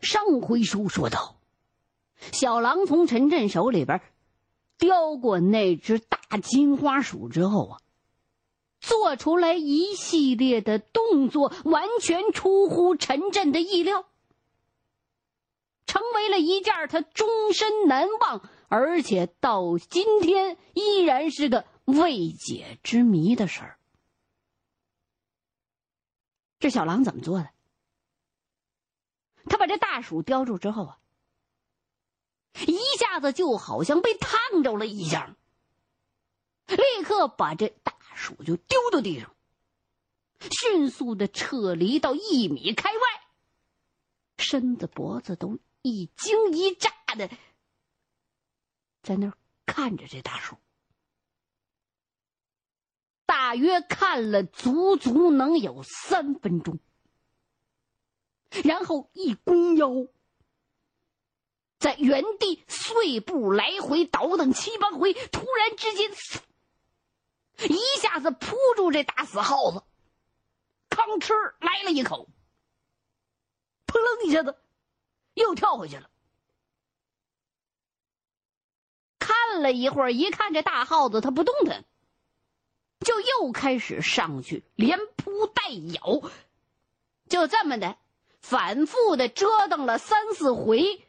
上回书说到，小狼从陈震手里边叼过那只大金花鼠之后啊，做出来一系列的动作，完全出乎陈震的意料，成为了一件他终身难忘，而且到今天依然是个未解之谜的事儿。这小狼怎么做的？他把这大鼠叼住之后啊，一下子就好像被烫着了一样，立刻把这大鼠就丢到地上，迅速的撤离到一米开外，身子脖子都一惊一乍的，在那儿看着这大鼠，大约看了足足能有三分钟。然后一弓腰，在原地碎步来回倒腾七八回，突然之间，一下子扑住这大死耗子，吭哧来了一口，扑棱一下子又跳回去了。看了一会儿，一看这大耗子它不动弹，就又开始上去连扑带咬，就这么的。反复的折腾了三四回，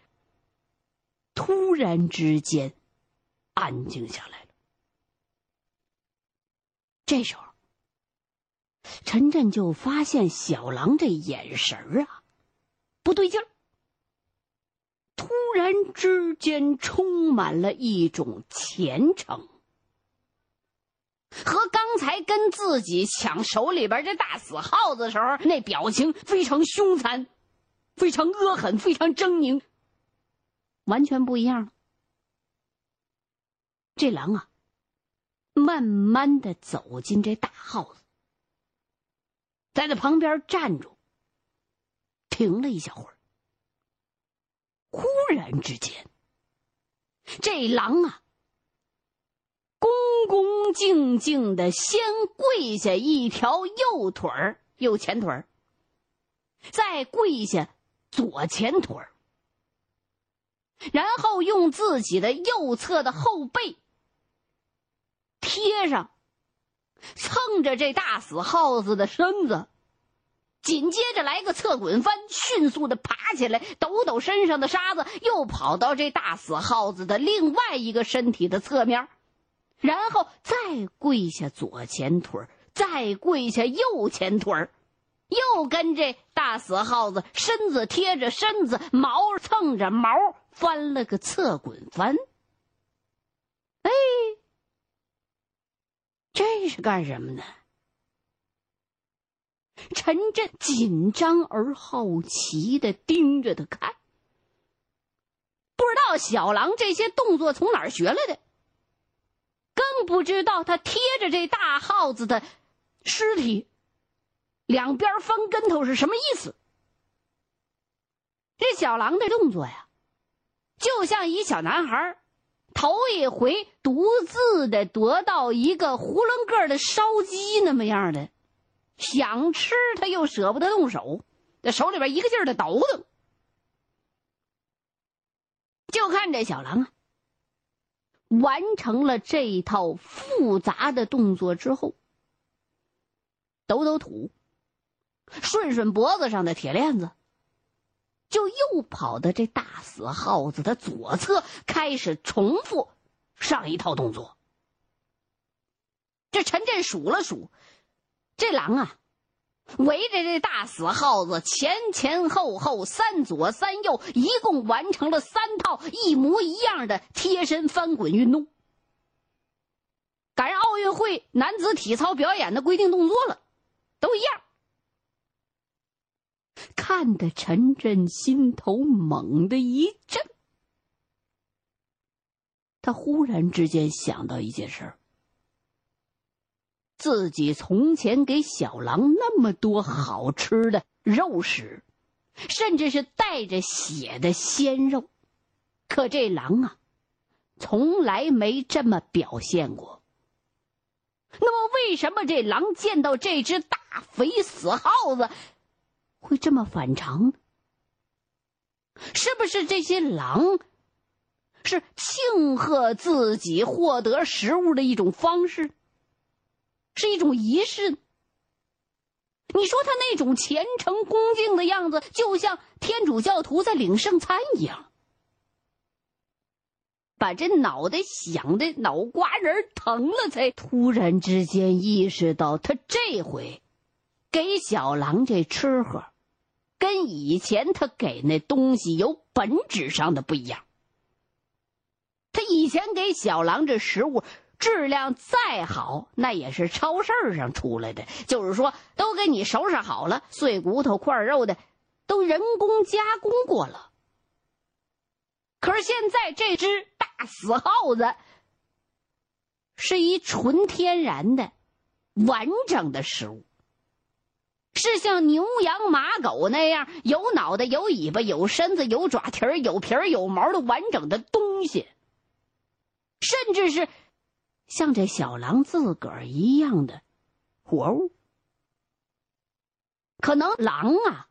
突然之间，安静下来了。这时候，陈震就发现小狼这眼神啊，不对劲儿。突然之间，充满了一种虔诚。和刚才跟自己抢手里边这大死耗子时候，那表情非常凶残，非常恶狠，非常狰狞，完全不一样了。这狼啊，慢慢的走进这大耗子，在那旁边站住，停了一小会儿。忽然之间，这狼啊。恭恭敬敬的先跪下一条右腿儿，右前腿儿，再跪下左前腿儿，然后用自己的右侧的后背贴上，蹭着这大死耗子的身子，紧接着来个侧滚翻，迅速的爬起来，抖抖身上的沙子，又跑到这大死耗子的另外一个身体的侧面。然后再跪下左前腿再跪下右前腿又跟这大死耗子身子贴着身子，毛蹭着毛，翻了个侧滚翻。哎，这是干什么呢？陈震紧张而好奇的盯着他看，不知道小狼这些动作从哪儿学来的。更不知道他贴着这大耗子的尸体，两边翻跟头是什么意思？这小狼的动作呀，就像一小男孩头一回独自的得到一个囫囵个的烧鸡那么样的，想吃他又舍不得动手，在手里边一个劲儿的抖腾。就看这小狼啊。完成了这一套复杂的动作之后，抖抖土，顺顺脖子上的铁链子，就又跑到这大死耗子的左侧，开始重复上一套动作。这陈震数了数，这狼啊。围着这大死耗子前前后后三左三右，一共完成了三套一模一样的贴身翻滚运动，赶上奥运会男子体操表演的规定动作了，都一样。看得陈震心头猛地一震，他忽然之间想到一件事儿。自己从前给小狼那么多好吃的肉食，甚至是带着血的鲜肉，可这狼啊，从来没这么表现过。那么，为什么这狼见到这只大肥死耗子，会这么反常呢？不是这些狼是庆贺自己获得食物的一种方式，是一种仪式？你说他那种虔诚恭敬的样子，就像天主教徒在领圣餐一样。把这脑袋想的脑瓜仁疼了，才突然之间意识到，他这回给小狼这吃喝，跟以前他给那东西有本质上的不一样。他以前给小狼这食物质量再好，那也是超市上出来的，就是说都给你收拾好了，碎骨头块肉的，都人工加工过了。可是现在这只大。死耗子是一纯天然的、完整的食物，是像牛羊马狗那样有脑袋、有尾巴、有身子、有爪蹄儿、有皮儿、有毛的完整的东西，甚至是像这小狼自个儿一样的活物。可能狼啊。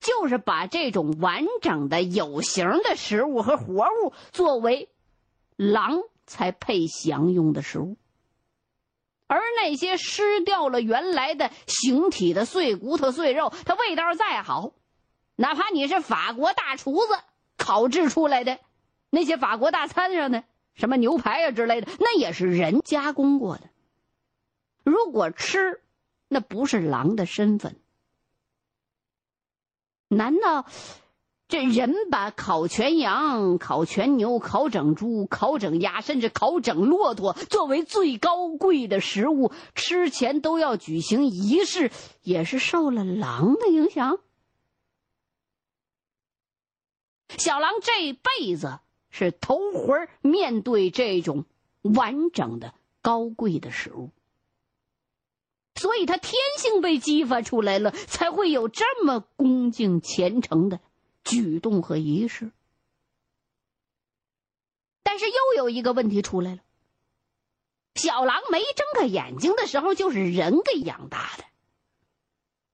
就是把这种完整的有形的食物和活物作为。狼才配享用的食物，而那些失掉了原来的形体的碎骨头、碎肉，它味道再好，哪怕你是法国大厨子烤制出来的，那些法国大餐上的什么牛排啊之类的，那也是人加工过的。如果吃，那不是狼的身份，难道？这人把烤全羊、烤全牛、烤整猪、烤整鸭，甚至烤整骆驼作为最高贵的食物，吃前都要举行仪式，也是受了狼的影响。小狼这辈子是头回面对这种完整的高贵的食物，所以他天性被激发出来了，才会有这么恭敬虔诚的。举动和仪式，但是又有一个问题出来了：小狼没睁开眼睛的时候，就是人给养大的，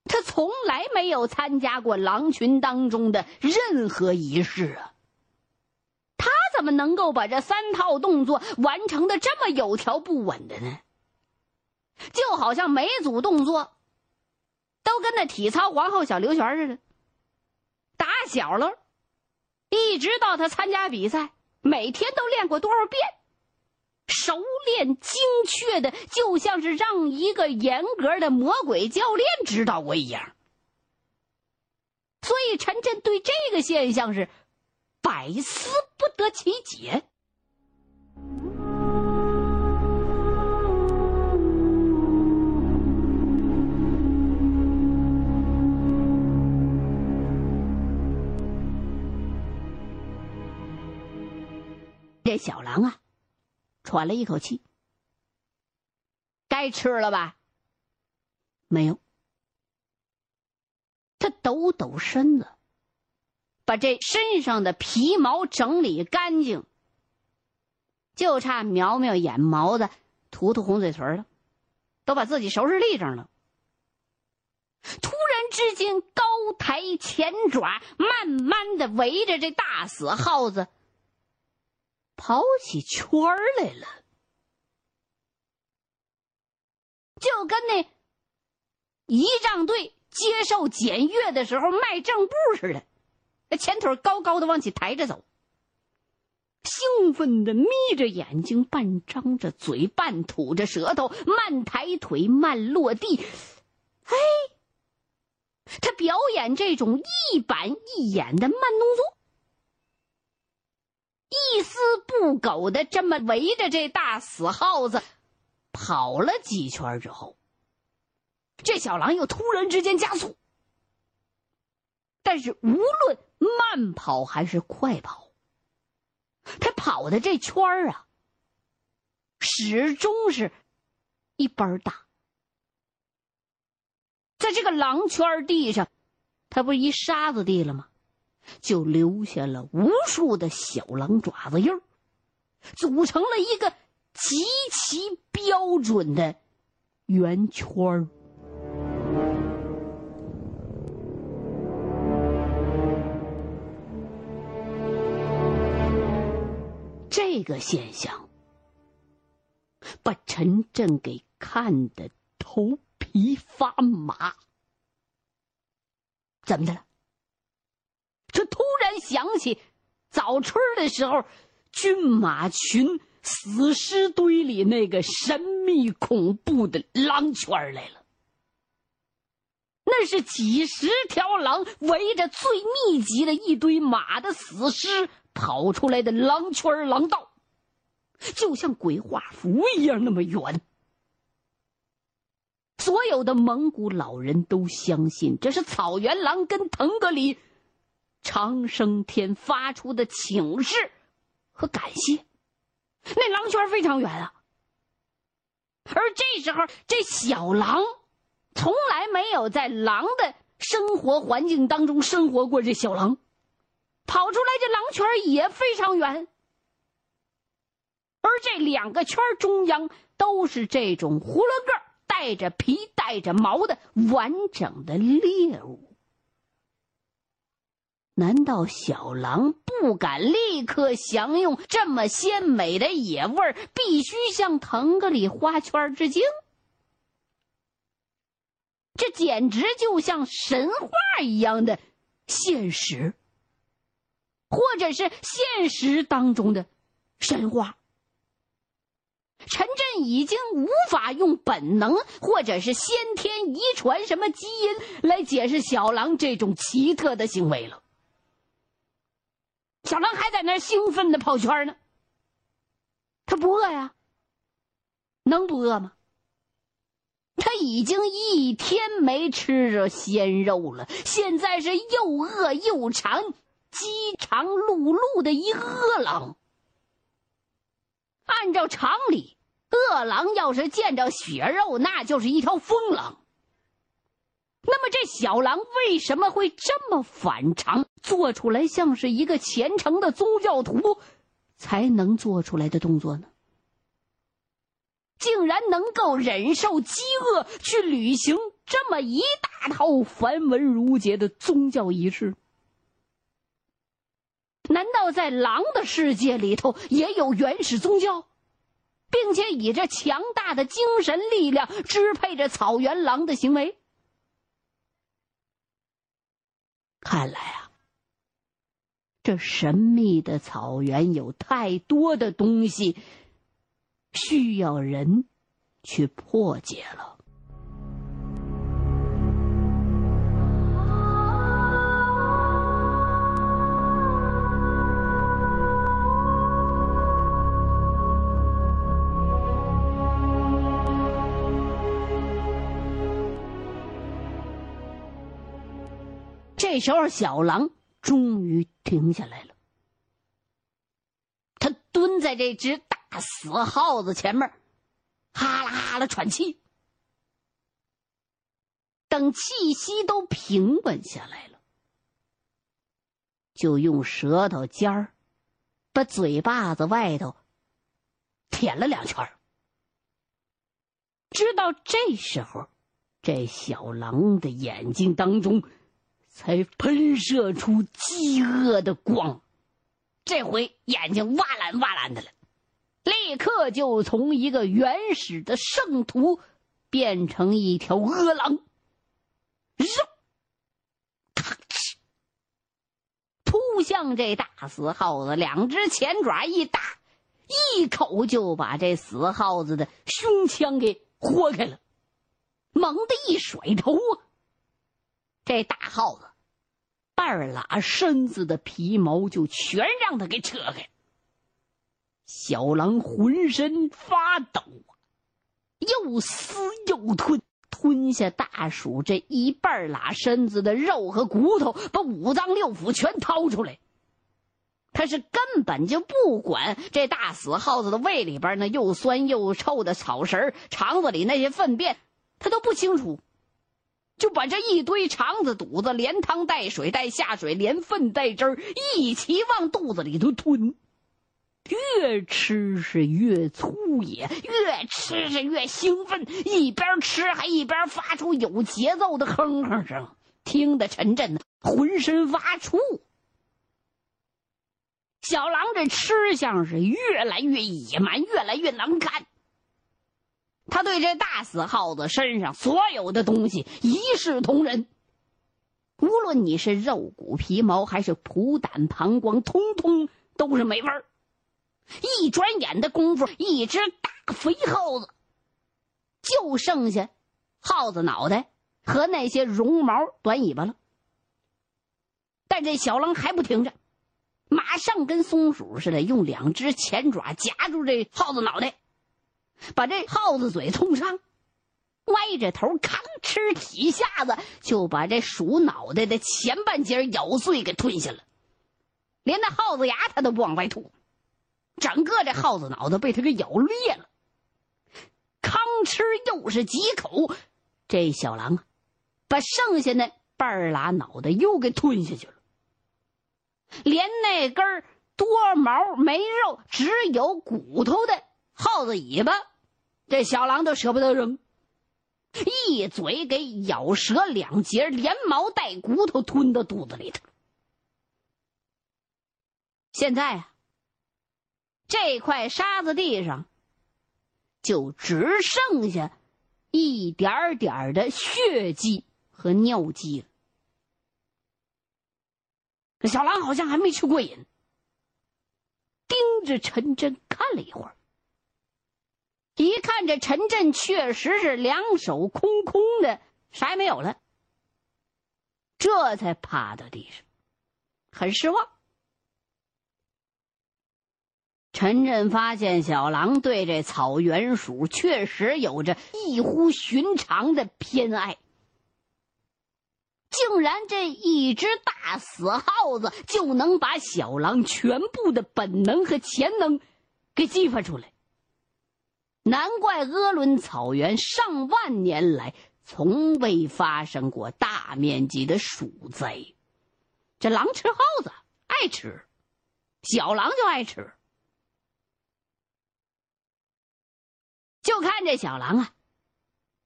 他从来没有参加过狼群当中的任何仪式啊，怎么能够把这三套动作完成的这么有条不紊的呢？就好像每组动作都跟那体操皇后小刘璇似的。打小了，一直到他参加比赛，每天都练过多少遍，熟练精确的，就像是让一个严格的魔鬼教练指导过一样。所以陈震对这个现象是百思不得其解。这小狼啊，喘了一口气。该吃了吧？没有。他抖抖身子，把这身上的皮毛整理干净，就差苗苗眼毛子、涂涂红嘴唇了，都把自己收拾立正了。突然之间，高抬前爪，慢慢的围着这大死耗子。跑起圈来了，就跟那仪仗队接受检阅的时候迈正步似的，前腿高高的往起抬着走，兴奋的眯着眼睛，半张着嘴，半吐着舌头，慢抬腿，慢落地。哎，他表演这种一板一眼的慢动作。一丝不苟的这么围着这大死耗子跑了几圈之后，这小狼又突然之间加速。但是无论慢跑还是快跑，他跑的这圈儿啊，始终是一般大。在这个狼圈地上，它不是一沙子地了吗？就留下了无数的小狼爪子印儿，组成了一个极其标准的圆圈儿。这个现象把陈震给看得头皮发麻。怎么的了？这突然想起早春的时候，军马群死尸堆里那个神秘恐怖的狼圈来了。那是几十条狼围着最密集的一堆马的死尸跑出来的狼圈狼道，就像鬼画符一样那么远。所有的蒙古老人都相信这是草原狼跟腾格里长生天发出的请示和感谢。那狼圈非常远啊，而这时候这小狼。从来没有在狼的生活环境当中生活过，这小狼跑出来，这狼圈也非常远。而这两个圈中央都是这种囫囵个带着皮、带着毛的完整的猎物。难道小狼不敢立刻享用这么鲜美的野味儿，必须向腾格里花圈致敬？这简直就像神话一样的现实，或者是现实当中的神话。陈震已经无法用本能或者是先天遗传什么基因来解释小狼这种奇特的行为了。小狼还在那兴奋的跑圈呢，他不饿呀？能不饿吗？他已经一天没吃着鲜肉了，现在是又饿又馋，饥肠辘辘的一饿狼。按照常理，饿狼要是见着血肉，那就是一条疯狼。那么这小狼为什么会这么反常，做出来像是一个虔诚的宗教徒才能做出来的动作呢？竟然能够忍受饥饿，去履行这么一大套繁文缛节的宗教仪式？难道在狼的世界里头也有原始宗教，并且以这强大的精神力量支配着草原狼的行为？看来啊，这神秘的草原有太多的东西。需要人去破解了。这时候，小狼终于停下来了。他蹲在这只大。死耗子前面，哈啦哈啦喘气。等气息都平稳下来了，就用舌头尖儿把嘴巴子外头舔了两圈。直到这时候，这小狼的眼睛当中才喷射出饥饿的光，这回眼睛哇蓝哇蓝的了。立刻就从一个原始的圣徒变成一条饿狼，肉，咔哧，扑向这大死耗子，两只前爪一搭，一口就把这死耗子的胸腔给豁开了，猛地一甩头啊，这大耗子半拉身子的皮毛就全让他给扯开。小狼浑身发抖，又撕又吞，吞下大鼠这一半拉身子的肉和骨头，把五脏六腑全掏出来。他是根本就不管这大死耗子的胃里边那又酸又臭的草食肠子里那些粪便，他都不清楚，就把这一堆肠子肚子连汤带水带下水连粪带汁儿一起往肚子里头吞。越吃是越粗野，越吃是越兴奋，一边吃还一边发出有节奏的哼哼声，听得陈震浑身发怵。小狼这吃相是越来越野蛮，越来越难看。他对这大死耗子身上所有的东西一视同仁，无论你是肉骨皮毛还是脯胆膀胱，通通都是没味儿。一转眼的功夫，一只大肥耗子就剩下耗子脑袋和那些绒毛短尾巴了。但这小狼还不停着。马上跟松鼠似的，用两只前爪夹住这耗子脑袋，把这耗子嘴冲上，歪着头吭哧几下子就把这鼠脑袋的前半截咬碎，给吞下了，连那耗子牙他都不往外吐，整个这耗子脑袋被他给咬裂了。吭哧又是几口，这小狼啊，把剩下那半拉脑袋又给吞下去了。连那根多毛没肉、只有骨头的耗子尾巴，这小狼都舍不得扔，一嘴给咬折两截，连毛带骨头吞到肚子里头。现在啊，这块沙子地上就只剩下一点点的血迹和尿迹了。小狼好像还没吃过瘾，盯着陈真看了一会儿。一看这陈震确实是两手空空的，啥也没有了，这才趴到地上，很失望。陈震发现小狼对这草原鼠确实有着异乎寻常的偏爱。竟然这一只大死耗子就能把小狼全部的本能和潜能给激发出来。难怪鄂伦草原上万年来从未发生过大面积的鼠灾。这狼吃耗子爱吃，小狼就爱吃。就看这小狼啊！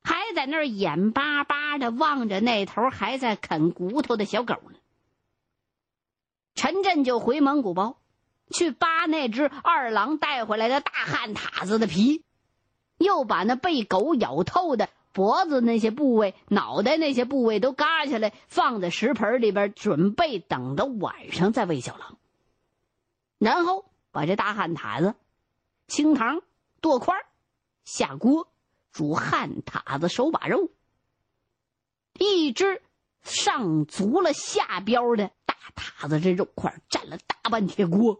还在那儿眼巴巴的望着那头还在啃骨头的小狗呢。陈震就回蒙古包，去扒那只二郎带回来的大旱獭子的皮，又把那被狗咬透的脖子那些部位、脑袋那些部位都割下来，放在食盆里边，准备等到晚上再喂小狼。然后把这大旱獭子清汤剁块下锅。煮旱獭子手把肉，一只上足了下膘的大塔子，这肉块占了大半铁锅，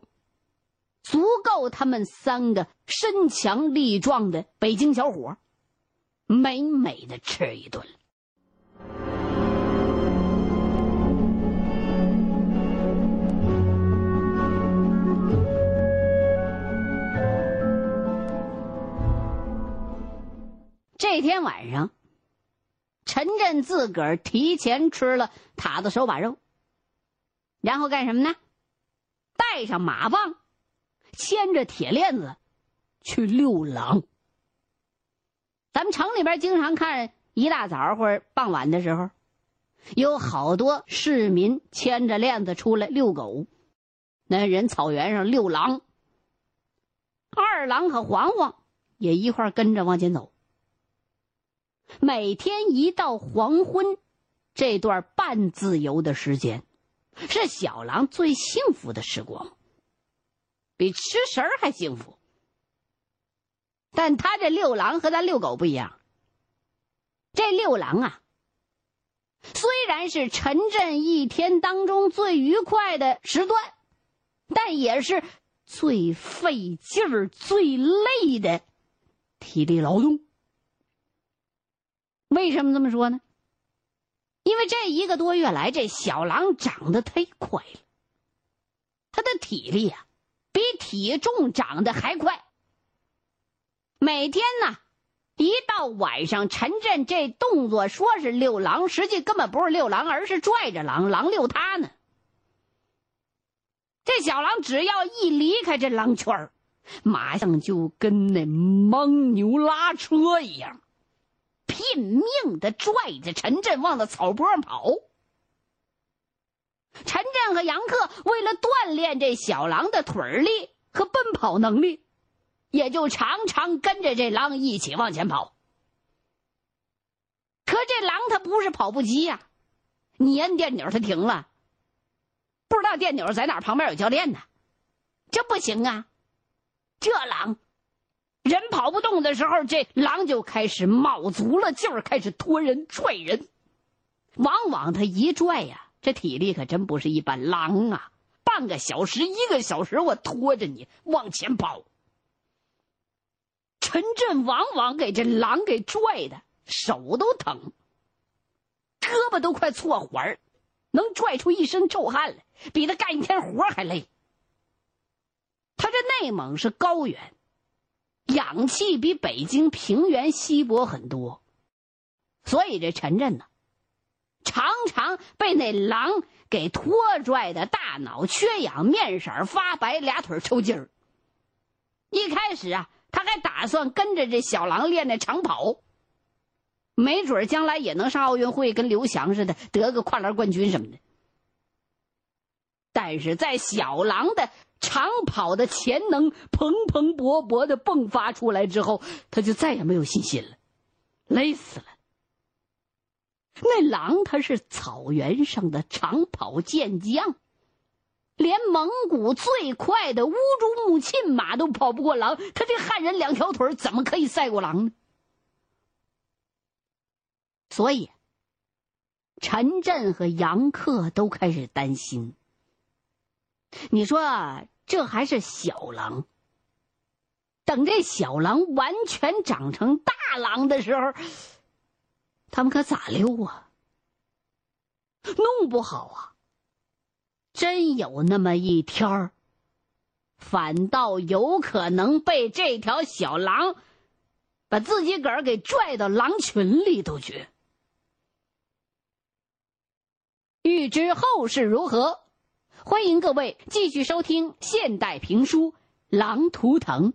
足够他们三个身强力壮的北京小伙美美的吃一顿了。这天晚上，陈震自个儿提前吃了塔子手把肉，然后干什么呢？带上马棒，牵着铁链子，去遛狼。咱们城里边经常看，一大早或者傍晚的时候，有好多市民牵着链子出来遛狗，那人草原上遛狼。二郎和黄黄也一块跟着往前走。每天一到黄昏，这段半自由的时间，是小狼最幸福的时光，比吃食儿还幸福。但他这遛狼和咱遛狗不一样。这遛狼啊，虽然是陈震一天当中最愉快的时段，但也是最费劲儿、最累的体力劳动。为什么这么说呢？因为这一个多月来，这小狼长得忒快了，他的体力啊，比体重长得还快。每天呢，一到晚上，陈震这动作说是遛狼，实际根本不是遛狼，而是拽着狼，狼遛他呢。这小狼只要一离开这狼圈儿，马上就跟那蒙牛拉车一样。拼命的拽着陈震往那草坡上跑。陈震和杨克为了锻炼这小狼的腿力和奔跑能力，也就常常跟着这狼一起往前跑。可这狼它不是跑步机呀，你摁电钮它停了，不知道电钮在哪，旁边有教练呢，这不行啊！这狼，人跑不动的时候，这狼就开始卯足了劲儿，开始拖人、拽人，往往他一拽呀。这体力可真不是一般，狼啊，半个小时、一个小时，我拖着你往前跑。陈震往往给这狼给拽的手都疼，胳膊都快搓环儿，能拽出一身臭汗来，比他干一天活还累。他这内蒙是高原，氧气比北京平原稀薄很多，所以这陈震呢。经常被那狼给拖拽的，大脑缺氧，面色发白，俩腿抽筋儿。一开始啊，他还打算跟着这小狼练那长跑，没准将来也能上奥运会，跟刘翔似的得个跨栏冠军什么的。但是在小狼的长跑的潜能蓬蓬勃勃的迸发出来之后，他就再也没有信心了，累死了。那狼他是草原上的长跑健将，连蒙古最快的乌珠穆沁马都跑不过狼，他这汉人两条腿怎么可以赛过狼呢？所以，陈震和杨克都开始担心。你说这还是小狼，等这小狼完全长成大狼的时候。他们可咋溜啊？弄不好啊，真有那么一天儿，反倒有可能被这条小狼把自己个儿给拽到狼群里头去。欲知后事如何，欢迎各位继续收听现代评书《狼图腾》。